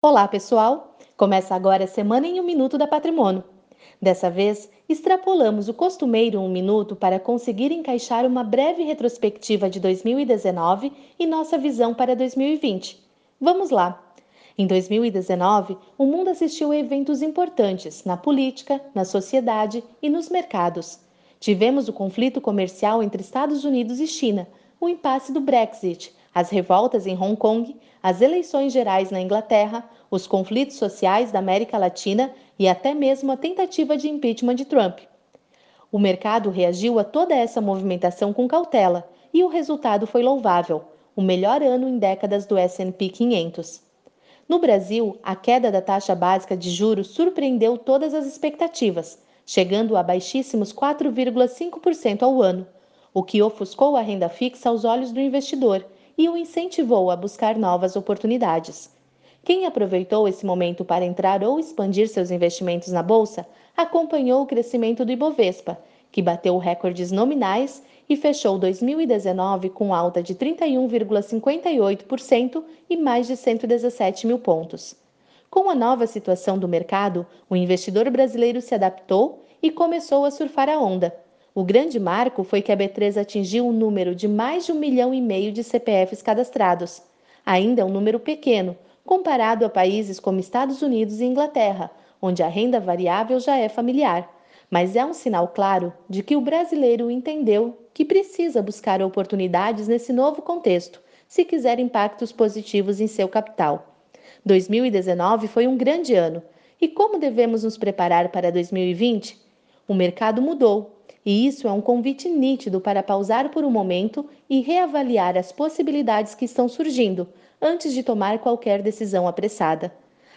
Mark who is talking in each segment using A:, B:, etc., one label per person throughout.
A: Olá, pessoal! Começa agora a Semana em um Minuto da Patrimônio. Dessa vez, extrapolamos o costumeiro um minuto para conseguir encaixar uma breve retrospectiva de 2019 e nossa visão para 2020. Vamos lá! Em 2019, o mundo assistiu a eventos importantes na política, na sociedade e nos mercados. Tivemos o conflito comercial entre Estados Unidos e China, o impasse do Brexit, as revoltas em Hong Kong, as eleições gerais na Inglaterra, os conflitos sociais da América Latina e até mesmo a tentativa de impeachment de Trump. O mercado reagiu a toda essa movimentação com cautela e o resultado foi louvável, o melhor ano em décadas do S&P 500. No Brasil, a queda da taxa básica de juros surpreendeu todas as expectativas, chegando a baixíssimos 4,5% ao ano, o que ofuscou a renda fixa aos olhos do investidor e o incentivou a buscar novas oportunidades. Quem aproveitou esse momento para entrar ou expandir seus investimentos na bolsa acompanhou o crescimento do Ibovespa, que bateu recordes nominais e fechou 2019 com alta de 31,58% e mais de 117 mil pontos. Com a nova situação do mercado, o investidor brasileiro se adaptou e começou a surfar a onda o grande marco foi que a B3 atingiu um número de mais de um milhão e meio de CPFs cadastrados. Ainda é um número pequeno, comparado a países como Estados Unidos e Inglaterra, onde a renda variável já é familiar. Mas é um sinal claro de que o brasileiro entendeu que precisa buscar oportunidades nesse novo contexto, se quiser impactos positivos em seu capital. 2019 foi um grande ano. E como devemos nos preparar para 2020? O mercado mudou e isso é um convite nítido para pausar por um momento e reavaliar as possibilidades que estão surgindo antes de tomar qualquer decisão apressada.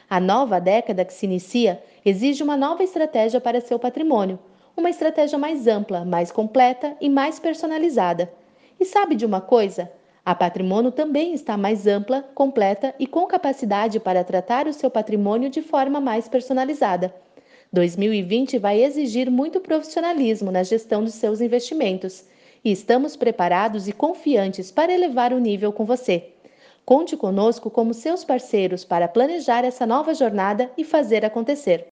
A: A nova década que se inicia exige uma nova estratégia para seu patrimônio, uma estratégia mais ampla, mais completa e mais personalizada. E sabe de uma coisa? A patrimônio também está mais ampla, completa e com capacidade para tratar o seu patrimônio de forma mais personalizada. 2020 vai exigir muito profissionalismo na gestão dos seus investimentos e estamos preparados e confiantes para elevar o nível com você. Conte conosco como seus parceiros para planejar essa nova jornada e fazer acontecer.